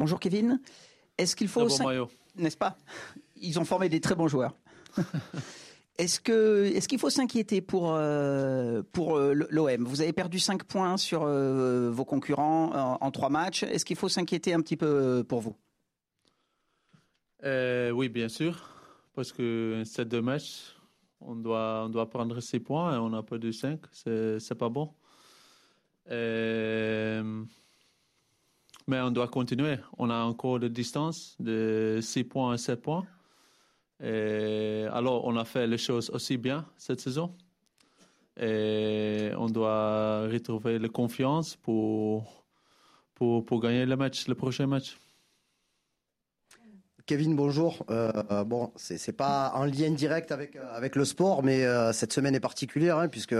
Bonjour Kevin. Est-ce qu'il faut... N'est-ce pas? Ils ont formé des très bons joueurs. Est-ce que est-ce qu'il faut s'inquiéter pour euh, pour euh, l'OM Vous avez perdu 5 points sur euh, vos concurrents en, trois matchs. Est-ce qu'il faut s'inquiéter un petit peu pour vous? Oui, bien sûr, parce que ces deux matchs, on doit on doit prendre 6 points et on pas de 5. C'est c'est pas bon. Mais on doit continuer. On a encore de distance de 6 points à 7 points. Et alors, on a fait les choses aussi bien cette saison. Et on doit retrouver la confiance pour, pour, pour gagner le match, le prochain match. Kevin, bonjour. Euh, bon, c'est pas en lien direct avec avec le sport, mais euh, cette semaine est particulière hein, puisque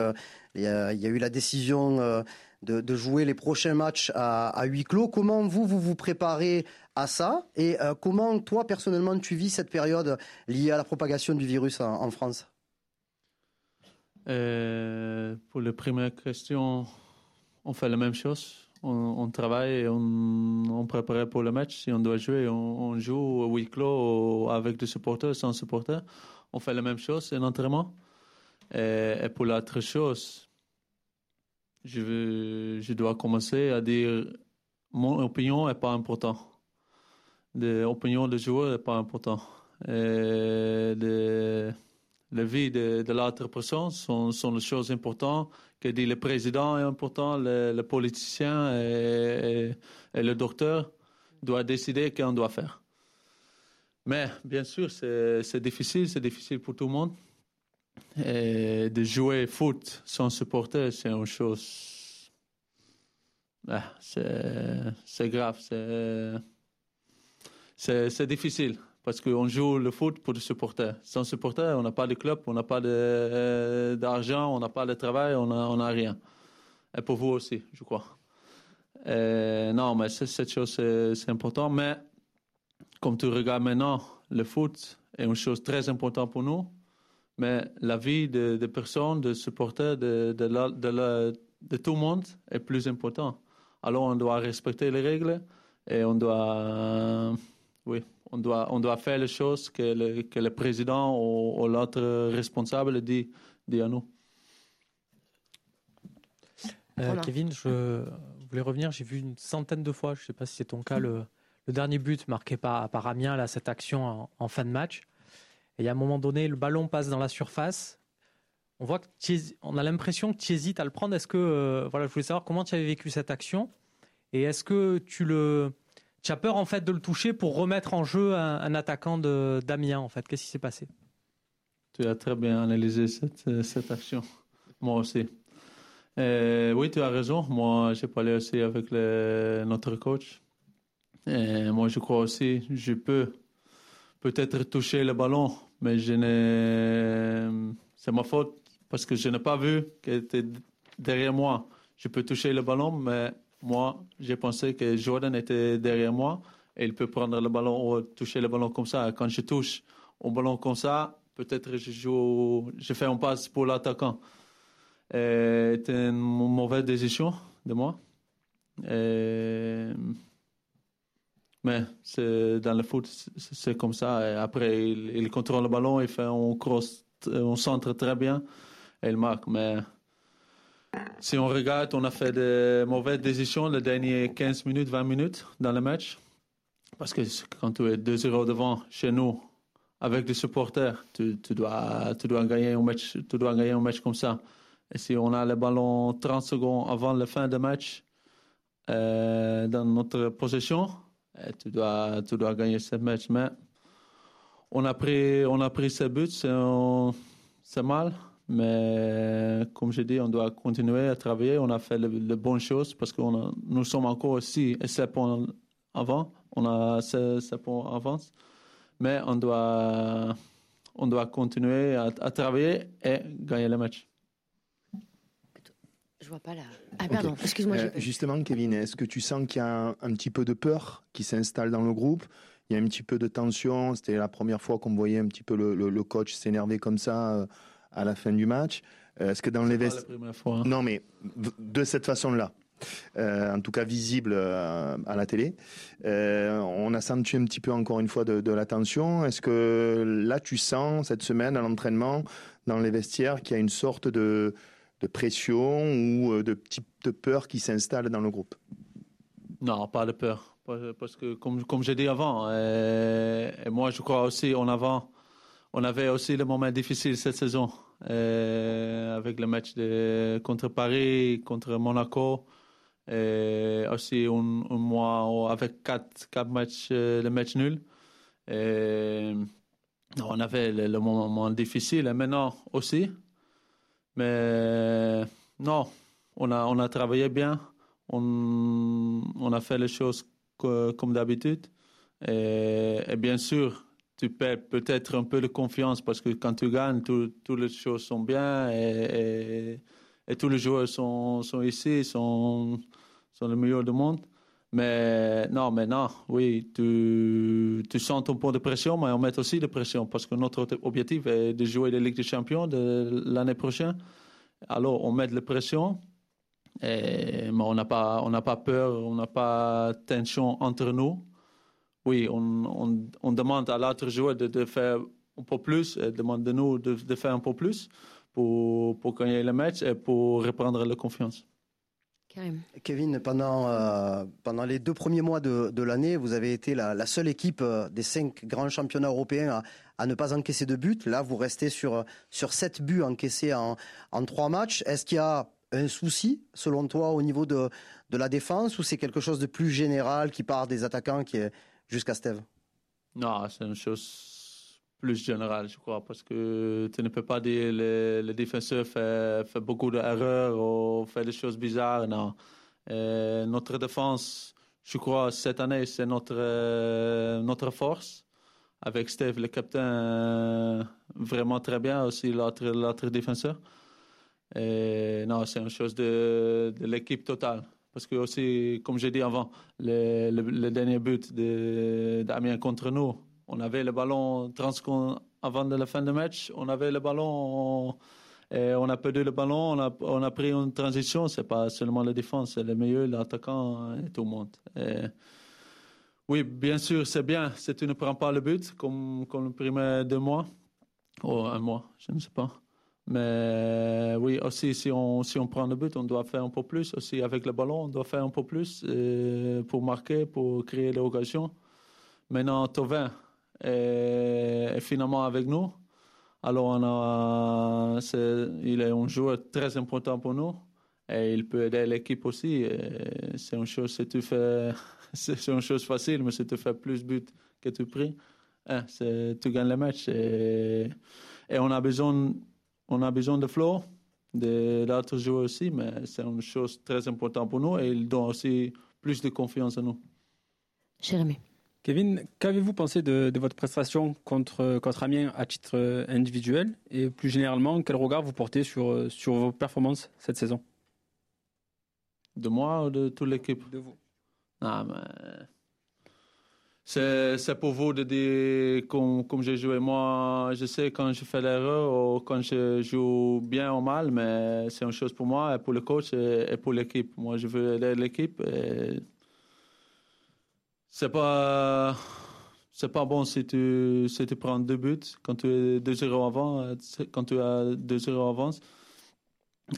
il y, a, eu la décision euh, de, jouer les prochains matchs à, huis clos. Comment vous, vous vous préparez à ça Et euh, comment, toi, personnellement, tu vis cette période liée à la propagation du virus en, France? Euh, Pour la première question, on fait la même chose. On, travaille on, on, prépare pour le match. Si on doit jouer, on, joue à huis clos avec des supporters, sans supporters. On fait la même chose, un entraînement. Et pour l'autre chose, je, je dois commencer à dire mon opinion n'est pas importante. L'opinion des joueurs n'est pas importante. La vie de, l'autre personne sont, sont les choses importantes que dit le président est important, le, politicien et, le docteur doivent décider qu'on doit faire. Mais bien sûr, c'est difficile, c'est difficile pour tout le monde. Et de jouer foot sans supporter, c'est une chose. Ah, c'est grave, c'est difficile parce qu'on joue le foot pour le supporter. Sans supporter, on n'a pas de club, on n'a pas d'argent, on n'a pas de travail, on n'a on a rien. Et pour vous aussi, je crois. non, mais cette chose, c'est important. Mais comme tu regardes maintenant, le foot est une chose très importante pour nous mais la vie de, de personnes, de supporters, de, de, de, de, tout le monde est plus important. Alors on doit respecter les règles et on doit, oui, on doit, on doit faire les choses que le, que le président ou, l'autre responsable dit, dit à nous. Euh, Kevin, je voulais revenir. J'ai vu une centaine de fois, je ne sais pas si c'est ton cas, le, le, dernier but marqué par, par Amiens, là, cette action en, en fin de match. Et à un moment donné, le ballon passe dans la surface. On voit on a l'impression que tu hésites à le prendre. Est-ce que, euh, voilà, je voulais savoir comment tu avais vécu cette action et est-ce que tu le, tu as peur en fait de le toucher pour remettre en jeu un, attaquant de d'Amiens en fait? Qu'est-ce qui s'est passé? Tu as très bien analysé cette, euh, cette action. Moi aussi. Euh, oui, tu as raison. Moi, j'ai parlé aussi avec notre coach. Moi, je crois aussi, je peux peut-être toucher le ballon mais je n'ai... c'est ma faute parce que je n'ai pas vu qu'elle était derrière moi. Je peux toucher le ballon, mais moi, j'ai pensé que Jordan était derrière moi et il peut prendre le ballon ou toucher le ballon comme ça. Quand je touche un ballon comme ça, peut-être je fais un passe pour l'attaquant. C'était une mauvaise décision de moi. Et mais dans le foot, c'est comme ça. Après, il, contrôle le ballon, il fait un cross, un centre très bien et il marque. Mais si on regarde, on a fait de mauvaises décisions les dernières 15 minutes, 20 minutes dans le match. Parce que quand tu es 2-0 devant chez nous, avec des supporters, tu, tu, dois, tu, dois gagner un match, tu dois gagner un match comme ça. Et si on a le ballon 30 secondes avant la fin du match euh, dans notre possession, tu, dois, tu dois gagner ce match. Mais on a pris, on a pris ce but, c'est mal. Mais comme je dis, on doit continuer à travailler. On a fait les bonnes choses parce que nous sommes encore aussi 7 points avant. On a 7 points avance. Mais on doit, on doit continuer à travailler et gagner le match. Je vois pas là. Ah pardon, excuse-moi. Euh, justement, Kevin, est-ce que tu sens qu'il y a un, petit peu de peur qui s'installe dans le groupe? Il y a un petit peu de tension? C'était la première fois qu'on voyait un petit peu le, coach s'énerver comme ça euh, à la fin du match. Euh, est-ce que dans les vestiaires... Hein. Non, mais de cette façon-là. en tout cas visible à la télé. on a senti un petit peu encore une fois de, de la tension. Est-ce que là, tu sens cette semaine à l'entraînement, dans les vestiaires, qu'il y a une sorte de, de pression ou de petit de peur qui s'installe dans le groupe? Non, pas de peur. Parce que, comme, comme j'ai dit avant, et moi je crois aussi en avant, on avait aussi le moment difficile cette saison. avec le match de, contre Paris, contre Monaco. Et aussi un, mois avec quatre, quatre matchs, euh, le match nul. On avait le, moment difficile et maintenant aussi. Mais non, on a, on a travaillé bien. On, on a fait les choses comme d'habitude. Et, bien sûr, tu perds peut-être un peu de confiance parce que quand tu gagnes, toutes les choses sont bien et, et, tous les joueurs sont, sont ici, sont, sont les meilleurs du monde. Mais non, maintenant, oui, tu, tu sens ton point de pression, mais on met aussi de pression parce que notre objectif est de jouer la Ligue des Champions l'année prochaine. Alors, on met de la pression, mais on n'a pas, pas peur, on n'a pas tension entre nous. Oui, on, on, on demande à l'autre joueur de, faire un peu plus, et demande de nous de, de, faire un peu plus pour, pour gagner le match et pour reprendre la confiance. Kevin, pendant, euh, pendant les deux premiers mois de, de l'année, vous avez été la, la, seule équipe euh, des cinq grands championnats européens à, à, ne pas encaisser de buts. Là, vous restez sur, sur sept buts encaissés en, en trois matchs. Est-ce qu'il y a un souci, selon toi, au niveau de, de la défense ou c'est quelque chose de plus général qui part des attaquants qui est jusqu'à Steve? Non, c'est une chose plus générale, je crois, parce que tu ne peux pas dire que le, défenseur fait, fait beaucoup d'erreurs ou fait des choses bizarres. Non. notre défense, je crois, cette année, c'est notre, notre force. Avec Steve, le capitaine, vraiment très bien, aussi l'autre défenseur. Et non, c'est une chose de, de l'équipe totale. Parce que aussi, comme j'ai dit avant, le, le, dernier but d'Amiens contre nous, on avait le ballon 30 secondes avant la fin du match, on avait le ballon, et on a perdu le ballon, on a, on pris une transition. C'est pas seulement la défense, c'est le meilleur, l'attaquant et tout le monde. oui, bien sûr, c'est bien si tu ne prends pas le but, comme, le premier deux mois, ou un mois, je ne sais pas. Mais oui, aussi, si on, si on prend le but, on doit faire un peu plus. Aussi, avec le ballon, on doit faire un peu plus euh, pour marquer, pour créer l'occasion. Maintenant, Tovin est, finalement avec nous. Alors, il est un joueur très important pour nous et il peut aider l'équipe aussi. C'est une chose, c'est une chose facile, mais si tu fais plus de buts que tu pries, hein, tu gagnes le match. Et, on a besoin on a besoin de Flo, de l'autre joueur aussi, mais c'est une chose très importante pour nous et il donne aussi plus de confiance à nous. Jérémy. Kevin, qu'avez-vous pensé de, votre prestation contre, contre Amiens à titre individuel? Et plus généralement, quel regard vous portez sur, sur vos performances cette saison? De moi ou de toute l'équipe? De vous. Ah, mais c'est pour vous de dire comme, comme j'ai joué. Moi, je sais quand je fais l'erreur ou quand je joue bien ou mal, mais c'est une chose pour moi et pour le coach et, pour l'équipe. Moi, je veux aider l'équipe. C'est pas c'est pas bon si tu si tu prends deux buts quand tu es 2-0 avant quand tu as 2-0 avance.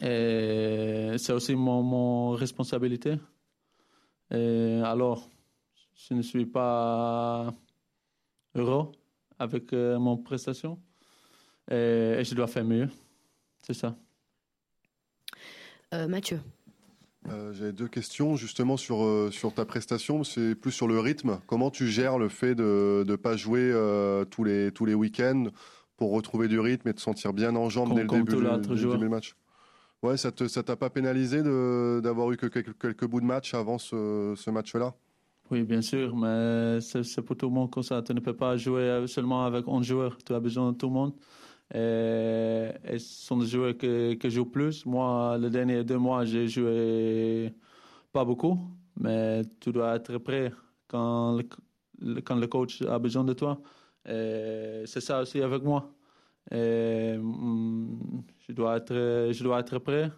Et c'est aussi mon, mon responsabilité. Et alors je ne suis pas heureux avec euh, mon prestation et, je dois faire mieux. C'est ça. Euh, Mathieu. Euh, J'avais deux questions justement sur, sur ta prestation. C'est plus sur le rythme. Comment tu gères le fait de ne pas jouer tous les, tous les week-ends pour retrouver du rythme et te sentir bien en jambes dès le début du, match Ouais, ça ne ça t'a pas pénalisé d'avoir eu que quelques, quelques, bouts de match avant ce, ce match-là? Oui, bien sûr, mais c'est pour tout le monde comme ça. Tu ne peux pas jouer seulement avec 11 joueurs. Tu as besoin de tout le monde. Et, ce sont des joueurs qui, qui jouent plus. Moi, les derniers deux mois, j'ai joué pas beaucoup, mais tu dois être prêt quand le, quand le coach a besoin de toi. C'est ça aussi avec moi. Et, mm, je, dois être, je dois être prêt.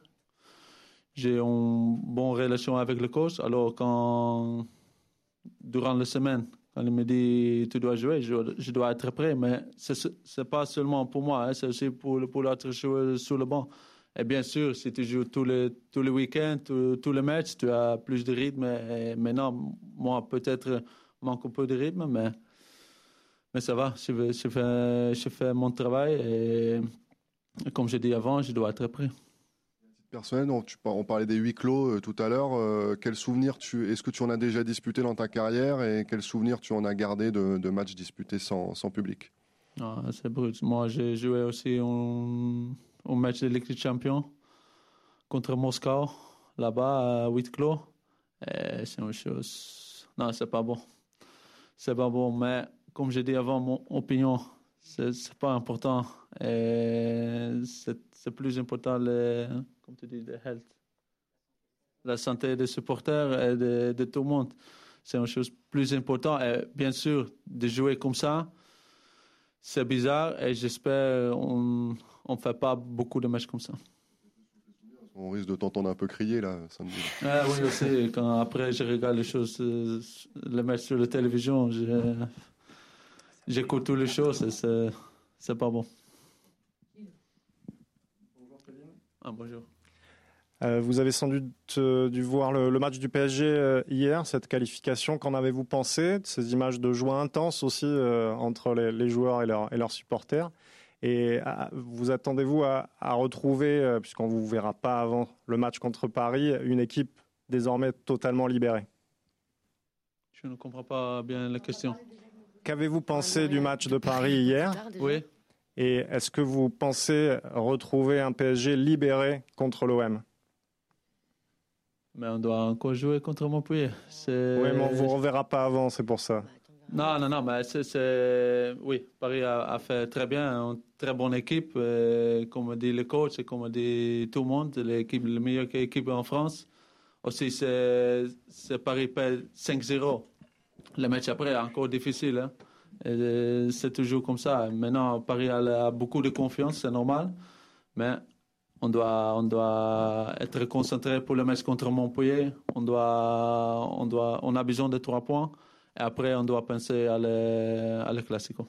j'ai une bonne relation avec le coach. Alors, quand, durant la semaine, quand il me dit tu dois jouer, je, dois être prêt. Mais ce n'est pas seulement pour moi, hein, c'est aussi pour, pour l'autre joueur sur le banc. Et bien sûr, si tu joues tous les, tous les week-ends, tous, les matchs, tu as plus de rythme. Et maintenant, moi, peut-être manque un peu de rythme, mais, mais ça va. Je, fais, je fais mon travail et, comme je dit avant, je dois être prêt on, parlait des huis clos euh, tout à l'heure. Euh, quel souvenir tu, est-ce que tu en as déjà disputé dans ta carrière et quel souvenir tu en as gardé de, matchs disputés sans, public? Ah, C'est brut. Moi, j'ai joué aussi au match de Ligue des Champions contre Moscou, là-bas à huis clos. c'est une chose. Non, c'est pas bon. C'est pas bon, mais comme j'ai dit avant, mon opinion, c'est pas important. C'est, c'est plus important comme tu dis, health. La santé des supporters et de, tout le monde. C'est une chose plus importante. Et bien sûr, de jouer comme ça, c'est bizarre et j'espère qu'on ne fait pas beaucoup de matchs comme ça. On risque de t'entendre un peu crier là, samedi. Ah oui, aussi. Quand après je regarde les choses, euh, les matchs sur la télévision, j'écoute toutes les choses c'est pas bon. Ah, bonjour. Euh, vous avez sans doute euh, dû voir le, match du PSG euh, hier, cette qualification. Qu'en avez-vous pensé de ces images de joie intense aussi entre les, joueurs et, leurs supporters? Et vous attendez-vous à, retrouver, puisqu'on ne vous verra pas avant le match contre Paris, une équipe désormais totalement libérée? Je ne comprends pas bien la question. Qu'avez-vous pensé du match de Paris hier? Oui. Et est-ce que vous pensez retrouver un PSG libéré contre l'OM mais on doit encore jouer contre Montpellier. Oui, mais on ne vous reverra pas avant, c'est pour ça. Non, non, non, mais c'est, oui, Paris a, fait très bien, une très bonne équipe, comme dit le coach et comme dit tout le monde, l'équipe, la meilleure équipe en France. Aussi, c'est, Paris perd 5-0. Le match après est encore difficile. Hein. C'est toujours comme ça. Maintenant, Paris a beaucoup de confiance, c'est normal. Mais on doit, on doit être concentré pour le match contre Montpellier. On, doit, on, doit, on a besoin de trois points. Et après, on doit penser à le, à le Classico.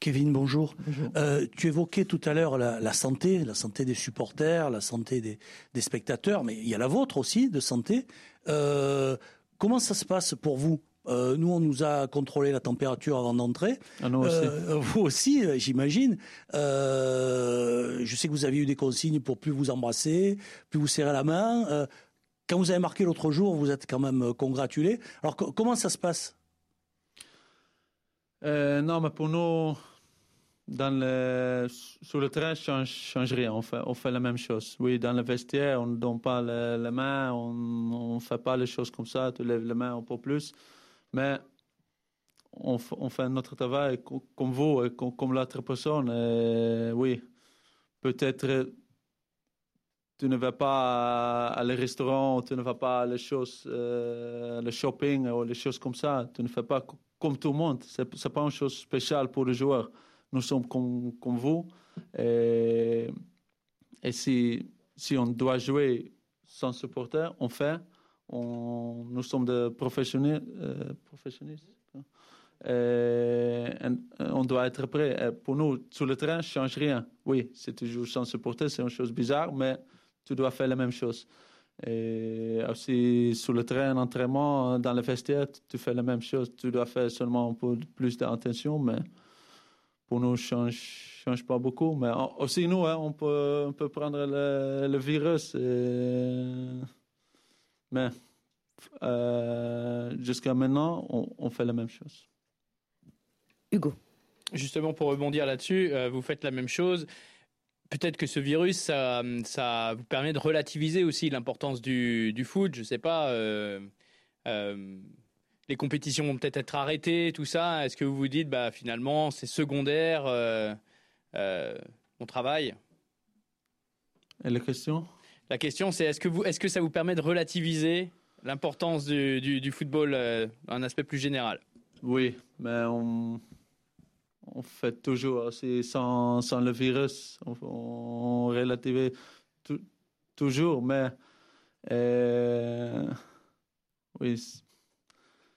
Kevin, bonjour. Euh, tu évoquais tout à l'heure la, santé, la santé des supporters, la santé des, des, spectateurs, mais il y a la vôtre aussi de santé. Euh, comment ça se passe pour vous euh, nous, on nous a contrôlé la température avant d'entrer. Ah, aussi. Euh, vous aussi, euh, j'imagine. je sais que vous avez eu des consignes pour plus vous embrasser, plus vous serrer la main. quand vous avez marqué l'autre jour, vous êtes quand même congratulé. Alors, comment ça se passe? Non, mais pour nous, dans le, sur le terrain, ça ne change, rien. On fait, on fait la même chose. Oui, dans le vestiaire, on ne donne pas les, mains, on ne fait pas les choses comme ça. Tu lèves les mains un peu plus. Mais on, fait notre travail comme vous et comme, l'autre personne. oui, peut-être tu ne vas pas à, le restaurant, tu ne vas pas à les choses, euh, le shopping ou les choses comme ça. Tu ne fais pas comme tout le monde. Ce n'est pas une chose spéciale pour les joueurs. Nous sommes comme, vous. Et, et si, si on doit jouer sans supporter, on fait nous sommes des professionnels, euh, on doit être prêt. pour nous, sur le terrain, ne change rien. Oui, si tu joues sans supporter, c'est une chose bizarre, mais tu dois faire la même chose. Et aussi sur le terrain, entraînement, dans le vestiaire, tu fais la même chose. Tu dois faire seulement un peu plus d'attention, mais pour nous, ça ne change, pas beaucoup. Mais aussi, nous, hein, on, peut, prendre le, virus. Et mais euh, jusqu'à maintenant, on, fait la même chose. Hugo. Justement, pour rebondir là-dessus, euh, vous faites la même chose. Peut-être que ce virus, ça, ça, vous permet de relativiser aussi l'importance du, du, foot. Je ne sais pas. Euh, les compétitions vont peut-être être arrêtées, tout ça. Est-ce que vous vous dites, bah, finalement, c'est secondaire, on travaille Et la question la question, c'est est-ce que, est-ce que ça vous permet de relativiser l'importance du, du, football euh, un aspect plus général? Oui, mais on, on fait toujours aussi sans, sans le virus. On, on relativise toujours, mais oui,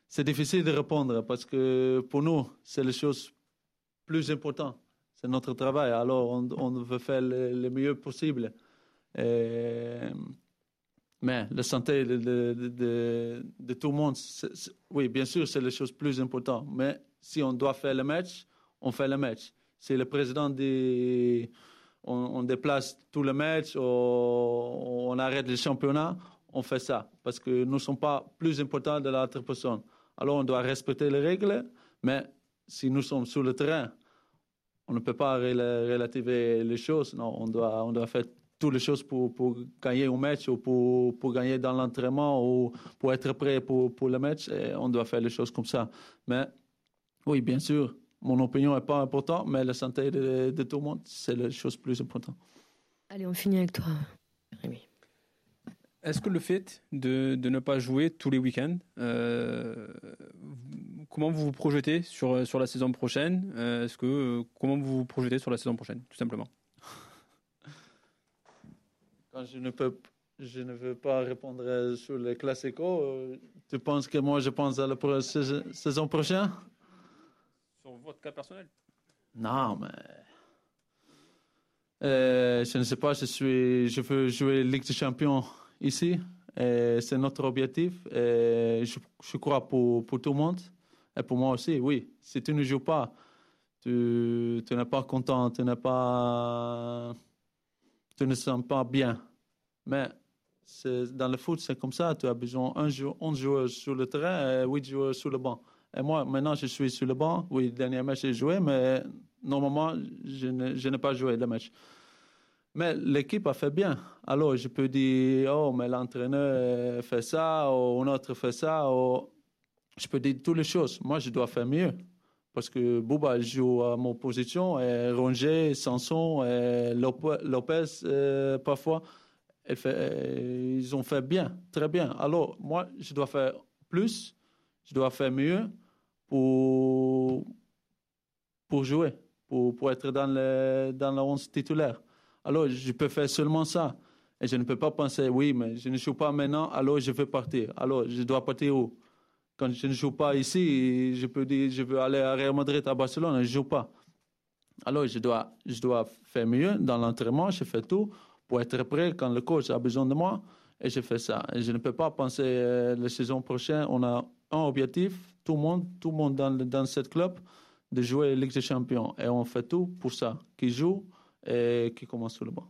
c'est difficile de répondre parce que pour nous, c'est la chose plus importante. C'est notre travail. Alors, on, veut faire le, mieux possible. Mais la santé de, tout le monde, oui, bien sûr, c'est la chose plus importante. Mais si on doit faire le match, on fait le match. Si le président dit on, déplace tout le match, ou on arrête le championnat, on fait ça. Parce que nous ne sommes pas plus importants de l'autre personne. Alors on doit respecter les règles, mais si nous sommes sur le terrain, on ne peut pas relativiser les choses. Non, on doit, on doit faire toutes les choses pour, pour gagner un match ou pour, pour gagner dans l'entraînement ou pour être prêt pour, pour le match. Et on doit faire les choses comme ça. Mais oui, bien sûr, mon opinion n'est pas importante, mais la santé de, de tout le monde, c'est la chose plus importante. Allez, on finit avec toi, Rémi. Est-ce que le fait de, de, ne pas jouer tous les week-ends, euh, comment vous vous projetez sur, sur la saison prochaine? Euh, Est-ce que comment vous vous projetez sur la saison prochaine, tout simplement? Quand je ne peux, je ne veux pas répondre sur les classiques, euh, tu penses que moi je pense à la saison prochaine? Sur votre cas personnel Non, mais je ne sais pas. Je suis, je veux jouer Ligue des Champions ici. C'est notre objectif. Et je, je, crois pour, pour tout le monde. Et pour moi aussi, oui. Si tu ne joues pas, tu, tu n'es pas content, tu n'es pas. Tu ne sens pas bien. Mais dans le foot, c'est comme ça. Tu as besoin d'un jour, 11 joueurs sur le terrain et 8 joueurs sur le banc. Et moi, maintenant, je suis sur le banc. Oui, le dernier match, j'ai joué, mais normalement, je n'ai pas joué le match. Mais l'équipe a fait bien. Alors, je peux dire, oh, mais l'entraîneur fait ça, ou un autre fait ça. Ou... Je peux dire toutes les choses. Moi, je dois faire mieux. Parce que Bouba joue à mon position, et Ronger, Sanson, et Lopez, euh, parfois, ils ont fait bien, très bien. Alors, moi, je dois faire plus, je dois faire mieux pour, pour jouer, pour, pour être dans le, dans la 11 titulaire. Alors, je peux faire seulement ça. Et je ne peux pas penser, oui, mais je ne joue pas maintenant, alors je vais partir. Alors, je dois partir où? Quand je ne joue pas ici, je peux dire, je veux aller à Real Madrid, à Barcelone, je ne joue pas. Alors, je dois, je dois faire mieux dans l'entraînement, je fais tout pour être prêt quand le coach a besoin de moi, et je fais ça. Et je ne peux pas penser, euh, la saison prochaine, on a un objectif, tout le monde, tout le monde dans, dans cette club, de jouer Ligue des Champions. Et on fait tout pour ça, qui joue et qui commence sur le banc.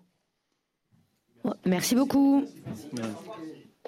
Merci beaucoup. Merci.